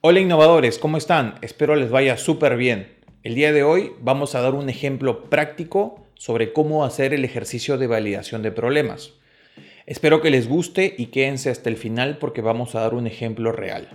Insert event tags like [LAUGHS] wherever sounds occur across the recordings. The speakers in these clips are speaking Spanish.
Hola innovadores, ¿cómo están? Espero les vaya súper bien. El día de hoy vamos a dar un ejemplo práctico sobre cómo hacer el ejercicio de validación de problemas. Espero que les guste y quédense hasta el final porque vamos a dar un ejemplo real.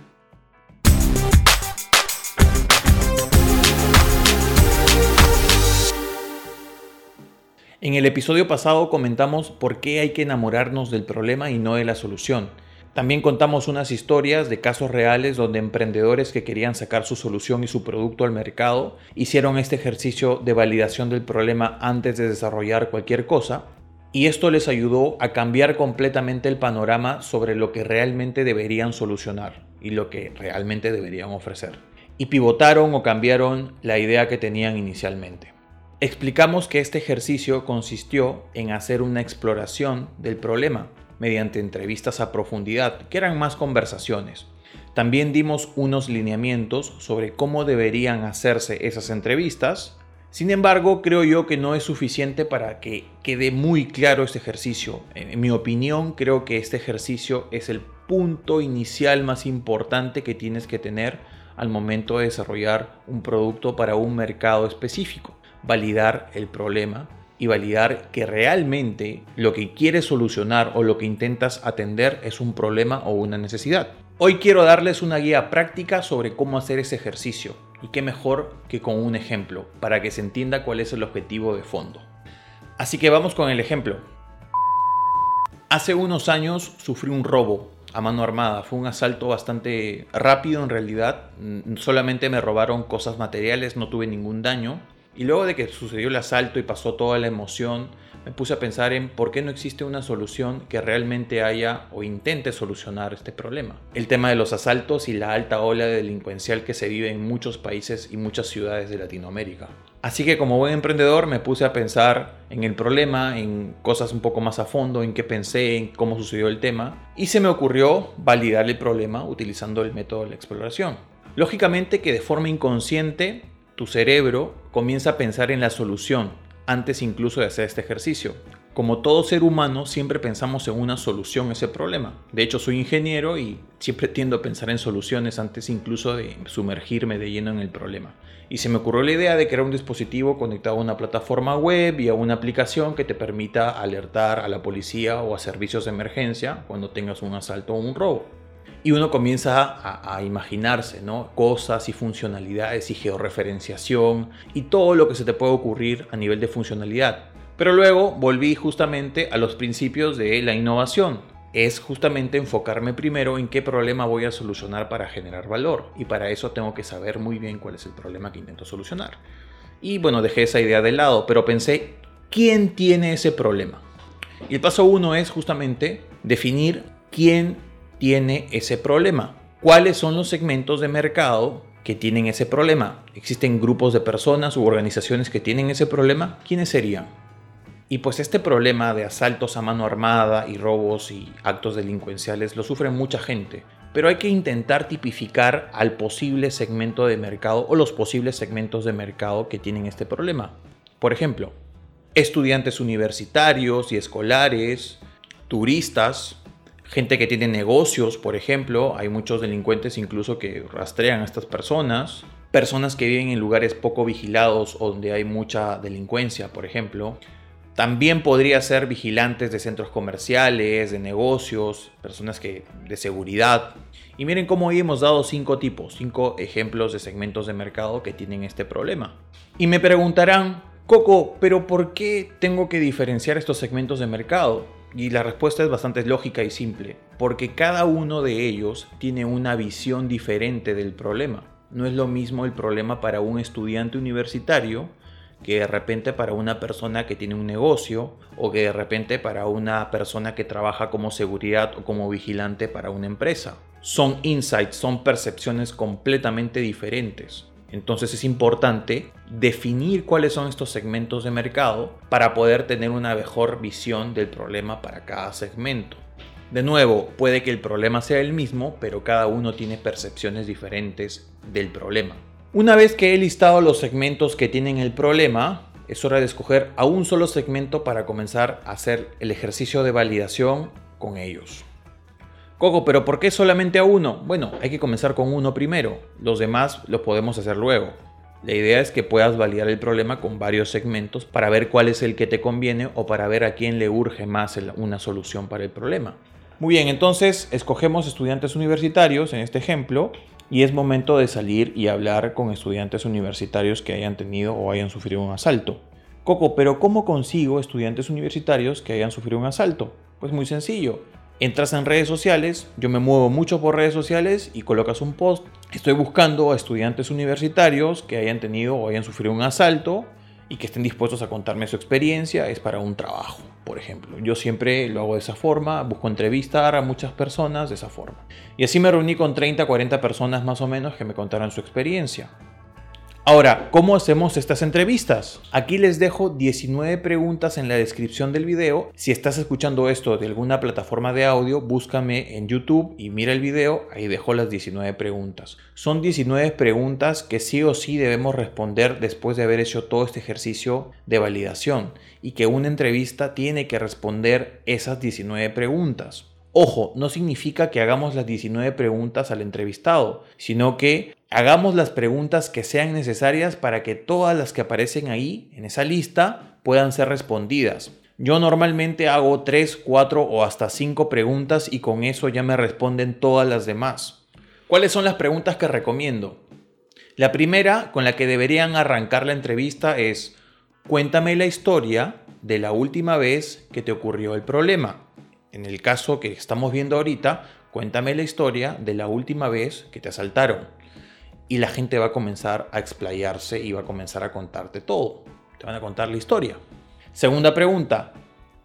En el episodio pasado comentamos por qué hay que enamorarnos del problema y no de la solución. También contamos unas historias de casos reales donde emprendedores que querían sacar su solución y su producto al mercado hicieron este ejercicio de validación del problema antes de desarrollar cualquier cosa y esto les ayudó a cambiar completamente el panorama sobre lo que realmente deberían solucionar y lo que realmente deberían ofrecer. Y pivotaron o cambiaron la idea que tenían inicialmente. Explicamos que este ejercicio consistió en hacer una exploración del problema mediante entrevistas a profundidad, que eran más conversaciones. También dimos unos lineamientos sobre cómo deberían hacerse esas entrevistas. Sin embargo, creo yo que no es suficiente para que quede muy claro este ejercicio. En mi opinión, creo que este ejercicio es el punto inicial más importante que tienes que tener al momento de desarrollar un producto para un mercado específico validar el problema y validar que realmente lo que quieres solucionar o lo que intentas atender es un problema o una necesidad. Hoy quiero darles una guía práctica sobre cómo hacer ese ejercicio y qué mejor que con un ejemplo para que se entienda cuál es el objetivo de fondo. Así que vamos con el ejemplo. Hace unos años sufrí un robo a mano armada. Fue un asalto bastante rápido en realidad. Solamente me robaron cosas materiales, no tuve ningún daño. Y luego de que sucedió el asalto y pasó toda la emoción, me puse a pensar en por qué no existe una solución que realmente haya o intente solucionar este problema. El tema de los asaltos y la alta ola delincuencial que se vive en muchos países y muchas ciudades de Latinoamérica. Así que como buen emprendedor me puse a pensar en el problema, en cosas un poco más a fondo, en qué pensé, en cómo sucedió el tema, y se me ocurrió validar el problema utilizando el método de la exploración. Lógicamente que de forma inconsciente tu cerebro comienza a pensar en la solución antes incluso de hacer este ejercicio. Como todo ser humano, siempre pensamos en una solución a ese problema. De hecho, soy ingeniero y siempre tiendo a pensar en soluciones antes incluso de sumergirme de lleno en el problema. Y se me ocurrió la idea de crear un dispositivo conectado a una plataforma web y a una aplicación que te permita alertar a la policía o a servicios de emergencia cuando tengas un asalto o un robo y uno comienza a, imaginarse ¿no? cosas y funcionalidades y georreferenciación y todo lo que se te puede ocurrir a nivel de funcionalidad. Pero luego volví justamente a los principios de la innovación. Es justamente enfocarme primero en qué problema voy a solucionar para generar valor. Y para eso tengo que saber muy bien cuál es el problema que intento solucionar. Y bueno, dejé esa idea de lado, pero pensé, ¿quién tiene ese problema? Y el paso uno es justamente definir quién tiene ese problema. ¿Cuáles son los segmentos de mercado que tienen ese problema? ¿Existen grupos de personas u organizaciones que tienen ese problema? ¿Quiénes serían? Y pues este problema de asaltos a mano armada y robos y actos delincuenciales lo sufre mucha gente, pero hay que intentar tipificar al posible segmento de mercado o los posibles segmentos de mercado que tienen este problema. Por ejemplo, estudiantes universitarios y escolares, turistas, gente que tiene negocios, por ejemplo, hay muchos delincuentes incluso que rastrean a estas personas, personas que viven en lugares poco vigilados donde hay mucha delincuencia, por ejemplo. También podría ser vigilantes de centros comerciales, de negocios, personas que de seguridad. Y miren cómo hoy hemos dado cinco tipos, cinco ejemplos de segmentos de mercado que tienen este problema. Y me preguntarán, Coco, pero ¿por qué tengo que diferenciar estos segmentos de mercado? Y la respuesta es bastante lógica y simple, porque cada uno de ellos tiene una visión diferente del problema. No es lo mismo el problema para un estudiante universitario que de repente para una persona que tiene un negocio o que de repente para una persona que trabaja como seguridad o como vigilante para una empresa. Son insights, son percepciones completamente diferentes. Entonces es importante definir cuáles son estos segmentos de mercado para poder tener una mejor visión del problema para cada segmento. De nuevo, puede que el problema sea el mismo, pero cada uno tiene percepciones diferentes del problema. Una vez que he listado los segmentos que tienen el problema, es hora de escoger a un solo segmento para comenzar a hacer el ejercicio de validación con ellos. Coco, pero ¿por qué solamente a uno? Bueno, hay que comenzar con uno primero. Los demás los podemos hacer luego. La idea es que puedas validar el problema con varios segmentos para ver cuál es el que te conviene o para ver a quién le urge más una solución para el problema. Muy bien, entonces escogemos estudiantes universitarios en este ejemplo y es momento de salir y hablar con estudiantes universitarios que hayan tenido o hayan sufrido un asalto. Coco, pero ¿cómo consigo estudiantes universitarios que hayan sufrido un asalto? Pues muy sencillo. Entras en redes sociales, yo me muevo mucho por redes sociales y colocas un post. Estoy buscando a estudiantes universitarios que hayan tenido o hayan sufrido un asalto y que estén dispuestos a contarme su experiencia, es para un trabajo, por ejemplo. Yo siempre lo hago de esa forma, busco entrevistar a muchas personas de esa forma. Y así me reuní con 30, 40 personas más o menos que me contaron su experiencia. Ahora, ¿cómo hacemos estas entrevistas? Aquí les dejo 19 preguntas en la descripción del video. Si estás escuchando esto de alguna plataforma de audio, búscame en YouTube y mira el video, ahí dejo las 19 preguntas. Son 19 preguntas que sí o sí debemos responder después de haber hecho todo este ejercicio de validación y que una entrevista tiene que responder esas 19 preguntas. Ojo, no significa que hagamos las 19 preguntas al entrevistado, sino que hagamos las preguntas que sean necesarias para que todas las que aparecen ahí, en esa lista, puedan ser respondidas. Yo normalmente hago 3, 4 o hasta 5 preguntas y con eso ya me responden todas las demás. ¿Cuáles son las preguntas que recomiendo? La primera con la que deberían arrancar la entrevista es, cuéntame la historia de la última vez que te ocurrió el problema. En el caso que estamos viendo ahorita, cuéntame la historia de la última vez que te asaltaron. Y la gente va a comenzar a explayarse y va a comenzar a contarte todo. Te van a contar la historia. Segunda pregunta,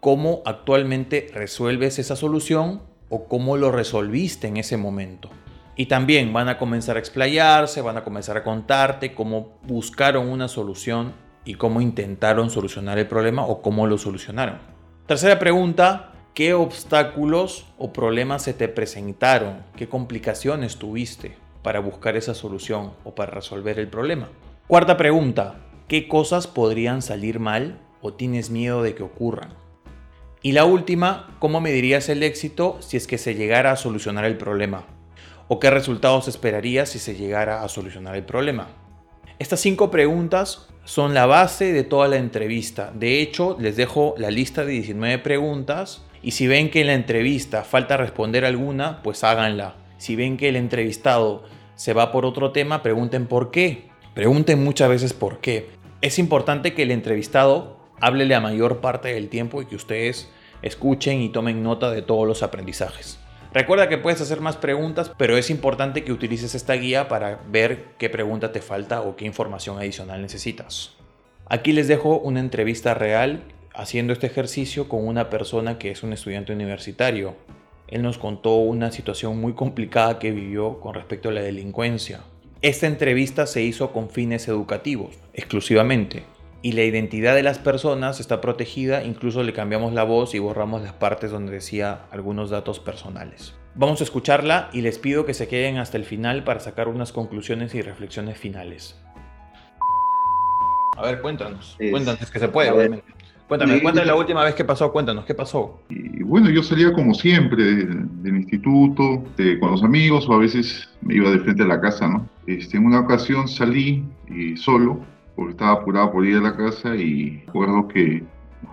¿cómo actualmente resuelves esa solución o cómo lo resolviste en ese momento? Y también van a comenzar a explayarse, van a comenzar a contarte cómo buscaron una solución y cómo intentaron solucionar el problema o cómo lo solucionaron. Tercera pregunta, ¿Qué obstáculos o problemas se te presentaron? ¿Qué complicaciones tuviste para buscar esa solución o para resolver el problema? Cuarta pregunta, ¿qué cosas podrían salir mal o tienes miedo de que ocurran? Y la última, ¿cómo medirías el éxito si es que se llegara a solucionar el problema? ¿O qué resultados esperarías si se llegara a solucionar el problema? Estas cinco preguntas son la base de toda la entrevista. De hecho, les dejo la lista de 19 preguntas y si ven que en la entrevista falta responder alguna, pues háganla. Si ven que el entrevistado se va por otro tema, pregunten por qué. Pregunten muchas veces por qué. Es importante que el entrevistado hable la mayor parte del tiempo y que ustedes escuchen y tomen nota de todos los aprendizajes. Recuerda que puedes hacer más preguntas, pero es importante que utilices esta guía para ver qué pregunta te falta o qué información adicional necesitas. Aquí les dejo una entrevista real haciendo este ejercicio con una persona que es un estudiante universitario. Él nos contó una situación muy complicada que vivió con respecto a la delincuencia. Esta entrevista se hizo con fines educativos, exclusivamente, y la identidad de las personas está protegida, incluso le cambiamos la voz y borramos las partes donde decía algunos datos personales. Vamos a escucharla y les pido que se queden hasta el final para sacar unas conclusiones y reflexiones finales. A ver, cuéntanos. cuéntanos, que se puede, obviamente. Cuéntame, cuéntame la última vez que pasó, cuéntanos, ¿qué pasó? Y bueno, yo salía como siempre del, instituto, con los amigos, o a veces me iba de frente a la casa, ¿no? Este, en una ocasión salí y solo, porque estaba apurado por ir a la casa y recuerdo que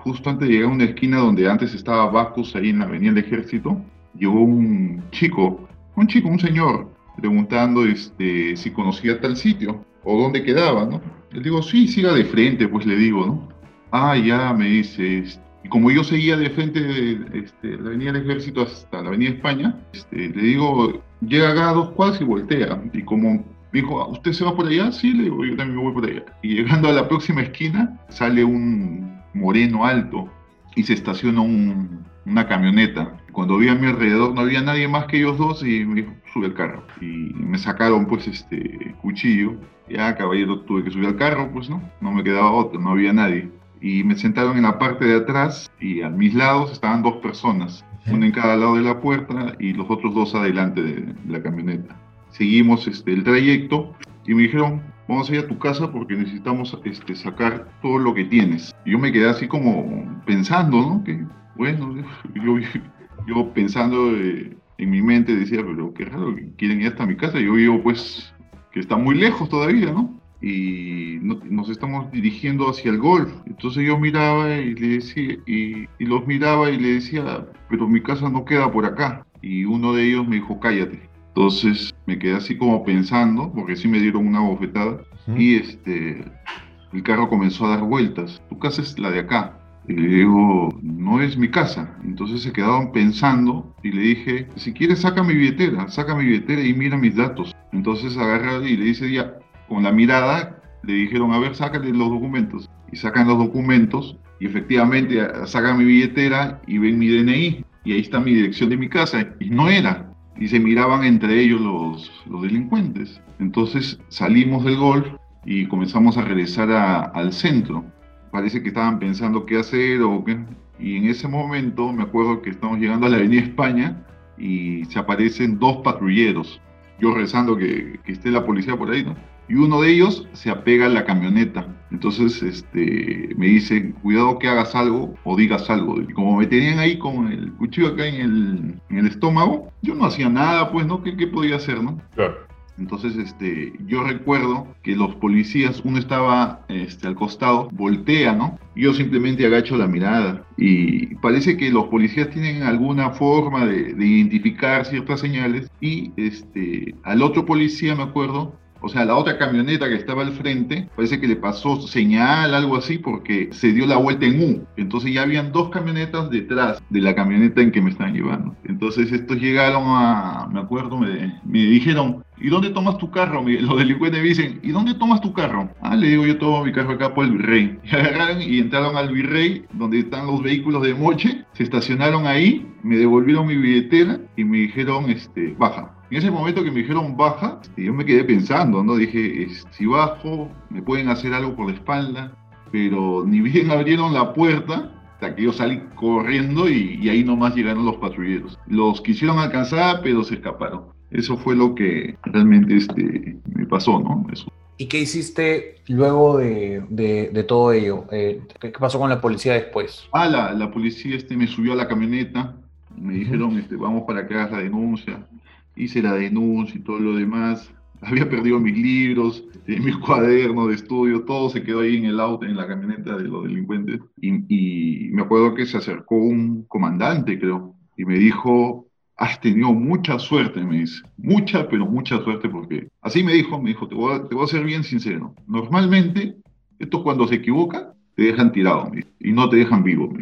justo antes de llegar a una esquina donde antes estaba Bacus, ahí en la Avenida del Ejército, llegó un chico, un chico, un señor, preguntando este, si conocía tal sitio o dónde quedaba, ¿no? Le digo, sí, siga de frente, pues le digo, ¿no? Ah, ya, me dice. Y como yo seguía de frente de este, la Avenida del Ejército hasta la Avenida España, este, le digo, llega acá a dos cuadras y voltea. Y como dijo, ah, ¿usted se va por allá? Sí, le digo, yo también voy por allá. Y llegando a la próxima esquina, sale un moreno alto y se estaciona una camioneta. Cuando vi a mi alrededor no había nadie más que ellos dos y me dijo, sube al carro. Y me sacaron pues este cuchillo. Ya, caballero, tuve que subir al carro, pues no, no me quedaba otro, no había nadie y me sentaron en la parte de atrás y a mis lados estaban dos personas, una en cada lado de la puerta y los otros dos adelante de la camioneta. Seguimos este, el trayecto y me dijeron, vamos a ir a tu casa porque necesitamos este, sacar todo lo que tienes. Y yo me quedé así como pensando, ¿no? Que bueno, [LAUGHS] yo, yo pensando, En mi mente decía, pero qué raro, quieren ir hasta mi casa. Yo vivo pues que está muy lejos todavía, ¿no? Y nos estamos dirigiendo hacia el golf. Entonces yo miraba y le decía, y, los miraba y le decía, pero mi casa no queda por acá. Y uno de ellos me dijo, cállate. Entonces me quedé así como pensando, porque sí me dieron una bofetada, y este, el carro comenzó a dar vueltas. Tu casa es la de acá. Y le digo, no es mi casa. Entonces se quedaban pensando y le dije, si quieres saca mi billetera, saca mi billetera y mira mis datos. Entonces agarra y le dice, ya, con la mirada, le dijeron, a ver, sácale los documentos. Y sacan los documentos y efectivamente sacan mi billetera y ven mi DNI. Y ahí está mi dirección de mi casa. Y no era. Y se miraban entre ellos los, los delincuentes. Entonces salimos del golf y comenzamos a regresar al centro. Parece que estaban pensando qué hacer o qué. Y en ese momento me acuerdo que estamos llegando a la Avenida España y se aparecen dos patrulleros. Yo rezando que, que esté la policía por ahí, ¿no? Y uno de ellos se apega a la camioneta. Entonces este, me dice, cuidado que hagas algo o digas algo. Y como me tenían ahí con el cuchillo acá en el, en el estómago, yo no hacía nada, pues, ¿no? ¿Qué, qué podía hacer, no? Claro. Entonces, este, yo recuerdo que los policías, uno estaba este, al costado, voltea, ¿no? Yo simplemente agacho la mirada y parece que los policías tienen alguna forma de, de identificar ciertas señales y este, al otro policía, me acuerdo, o sea, la otra camioneta que estaba al frente, parece que le pasó señal, algo así, porque se dio la vuelta en U. Entonces ya habían dos camionetas detrás de la camioneta en que me están llevando. Entonces estos llegaron a, me acuerdo, me, me dijeron, ¿y dónde tomas tu carro? Los delincuentes me dicen, ¿y dónde tomas tu carro? Ah, le digo, yo tomo mi carro acá por el Virrey. Y agarraron y entraron al Virrey, donde están los vehículos de Moche, se estacionaron ahí, me devolvieron mi billetera y me dijeron, este, baja. En ese momento que me dijeron baja, yo me quedé pensando, ¿no? Dije, si bajo, me pueden hacer algo por la espalda, pero ni bien [LAUGHS] abrieron la puerta, hasta que yo salí corriendo y, y ahí nomás llegaron los patrulleros. Los quisieron alcanzar, pero se escaparon. Eso fue lo que realmente este, me pasó, ¿no? Eso. ¿Y qué hiciste luego de, de, todo ello? Eh, ¿Qué pasó con la policía después? Ah, la, la policía este, me subió a la camioneta, me dijeron, este, vamos para que hagas la denuncia hice la denuncia y todo lo demás. [LAUGHS] Había perdido mis libros, eh, mis cuadernos de estudio, todo se quedó ahí en el auto, en la camioneta de los delincuentes. Y, me acuerdo que se acercó un comandante, creo, y me dijo, has tenido mucha suerte, me dice. Mucha, pero mucha suerte porque... Así me dijo, me dijo, te voy a, te voy a ser bien sincero. Normalmente, esto cuando se equivoca, te dejan tirado y no te dejan vivo.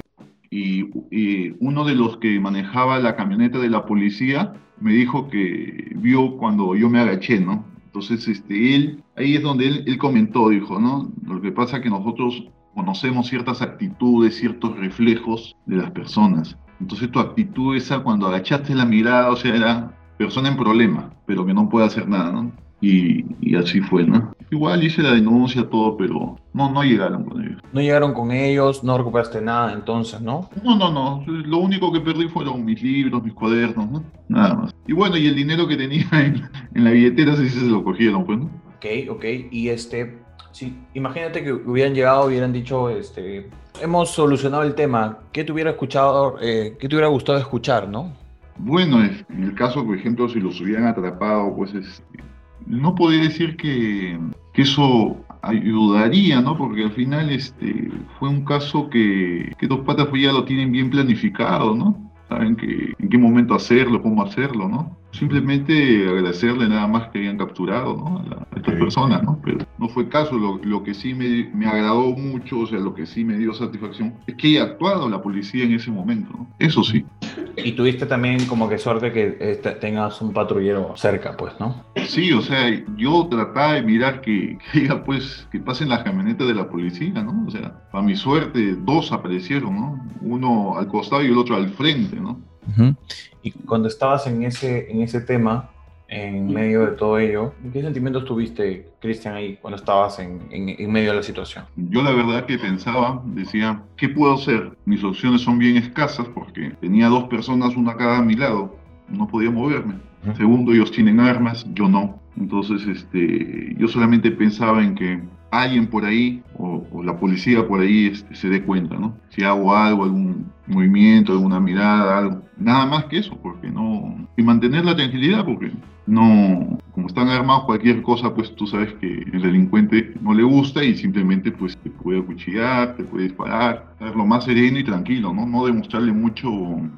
Y, y, uno de los que manejaba la camioneta de la policía me dijo que vio cuando yo me agaché, ¿no? Entonces, este, él, ahí es donde él, él comentó, dijo, ¿no? Lo que pasa es que nosotros conocemos ciertas actitudes, ciertos reflejos de las personas. Entonces tu actitud esa cuando agachaste la mirada, o sea, era persona en problema, pero que no puede hacer nada, ¿no? Y, así fue, ¿no? Igual hice la denuncia, todo, pero no, no llegaron con ellos. No llegaron con ellos, no recuperaste nada entonces, ¿no? No, no, no. Lo único que perdí fueron mis libros, mis cuadernos, ¿no? Nada más. Y bueno, y el dinero que tenía [LAUGHS] en, la billetera sí se lo cogieron, pues, ¿no? Ok, ok. Y este, sí, imagínate que hubieran llegado, hubieran dicho, este, hemos solucionado el tema. ¿Qué te hubiera escuchado, eh, qué te hubiera gustado escuchar, no? Bueno, en el caso, por ejemplo, si los hubieran atrapado, pues es, no podría decir que, eso ayudaría, ¿no? Porque al final este, fue un caso que, que Dos Patas ya lo tienen bien planificado, ¿no? Saben que, en qué momento hacerlo, cómo hacerlo, ¿no? Simplemente agradecerle nada más que habían capturado ¿no? a, estas personas, ¿no? Pero no fue caso. Lo, lo que sí me, me, agradó mucho, o sea, lo que sí me dio satisfacción, es que haya actuado la policía en ese momento, ¿no? Eso sí. Y tuviste también como que suerte que eh, tengas un patrullero cerca, pues, ¿no? Sí, o sea, yo trataba de mirar que, que pues, que pasen las camionetas de la policía, ¿no? O sea, para mi suerte, dos aparecieron, ¿no? Uno al costado y el otro al frente, ¿no? Y cuando estabas en ese, en ese tema, en medio de todo ello, ¿qué sentimientos tuviste, Cristian, ahí cuando estabas en, en, medio de la situación? Yo la verdad que pensaba, decía, ¿qué puedo hacer? Mis opciones son bien escasas porque tenía dos personas, una cada a mi lado, no podía moverme. Segundo, ellos tienen armas, yo no. Entonces, este, yo solamente pensaba en que alguien por ahí o, la policía por ahí este, se dé cuenta, ¿no? Si hago algo, algún movimiento, alguna mirada, algo Nada más que eso, porque no... Y mantener la tranquilidad, porque no, como están armados cualquier cosa, pues tú sabes que el delincuente no le gusta y simplemente pues te puede acuchillar, te puede disparar, ser lo más sereno y tranquilo, ¿no? No demostrarle mucho,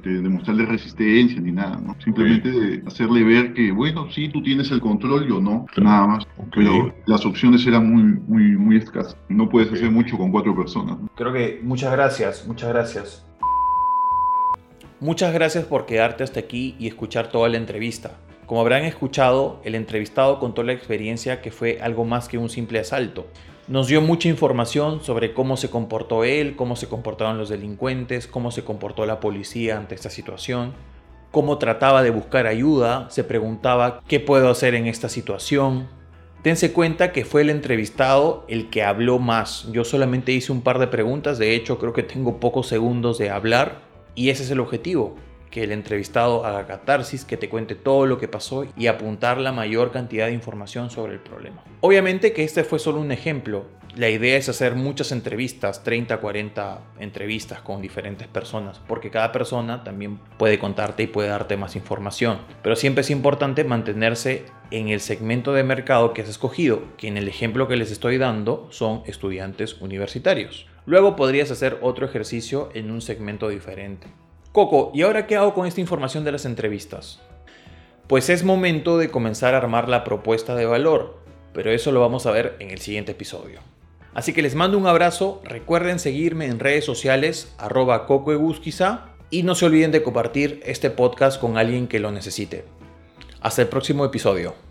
de demostrarle resistencia ni nada, ¿no? Simplemente hacerle ver que, bueno, sí, tú tienes el control, yo no, nada más. Pero las opciones eran muy, muy, muy escasas. No puedes hacer mucho con cuatro personas. Creo que muchas gracias, muchas gracias. Muchas gracias por quedarte hasta aquí y escuchar toda la entrevista. Como habrán escuchado, el entrevistado contó la experiencia que fue algo más que un simple asalto. Nos dio mucha información sobre cómo se comportó él, cómo se comportaron los delincuentes, cómo se comportó la policía ante esta situación, cómo trataba de buscar ayuda, se preguntaba qué puedo hacer en esta situación. Dense cuenta que fue el entrevistado el que habló más. Yo solamente hice un par de preguntas, de hecho creo que tengo pocos segundos de hablar y ese es el objetivo, que el entrevistado haga catarsis, que te cuente todo lo que pasó y apuntar la mayor cantidad de información sobre el problema. Obviamente que este fue solo un ejemplo. La idea es hacer muchas entrevistas, 30, 40 entrevistas con diferentes personas, porque cada persona también puede contarte y puede darte más información. Pero siempre es importante mantenerse en el segmento de mercado que has escogido, que en el ejemplo que les estoy dando son estudiantes universitarios. Luego podrías hacer otro ejercicio en un segmento diferente. Coco, ¿y ahora qué hago con esta información de las entrevistas? Pues es momento de comenzar a armar la propuesta de valor, pero eso lo vamos a ver en el siguiente episodio. Así que les mando un abrazo, recuerden seguirme en redes sociales arroba cocoegusquiza y no se olviden de compartir este podcast con alguien que lo necesite. Hasta el próximo episodio.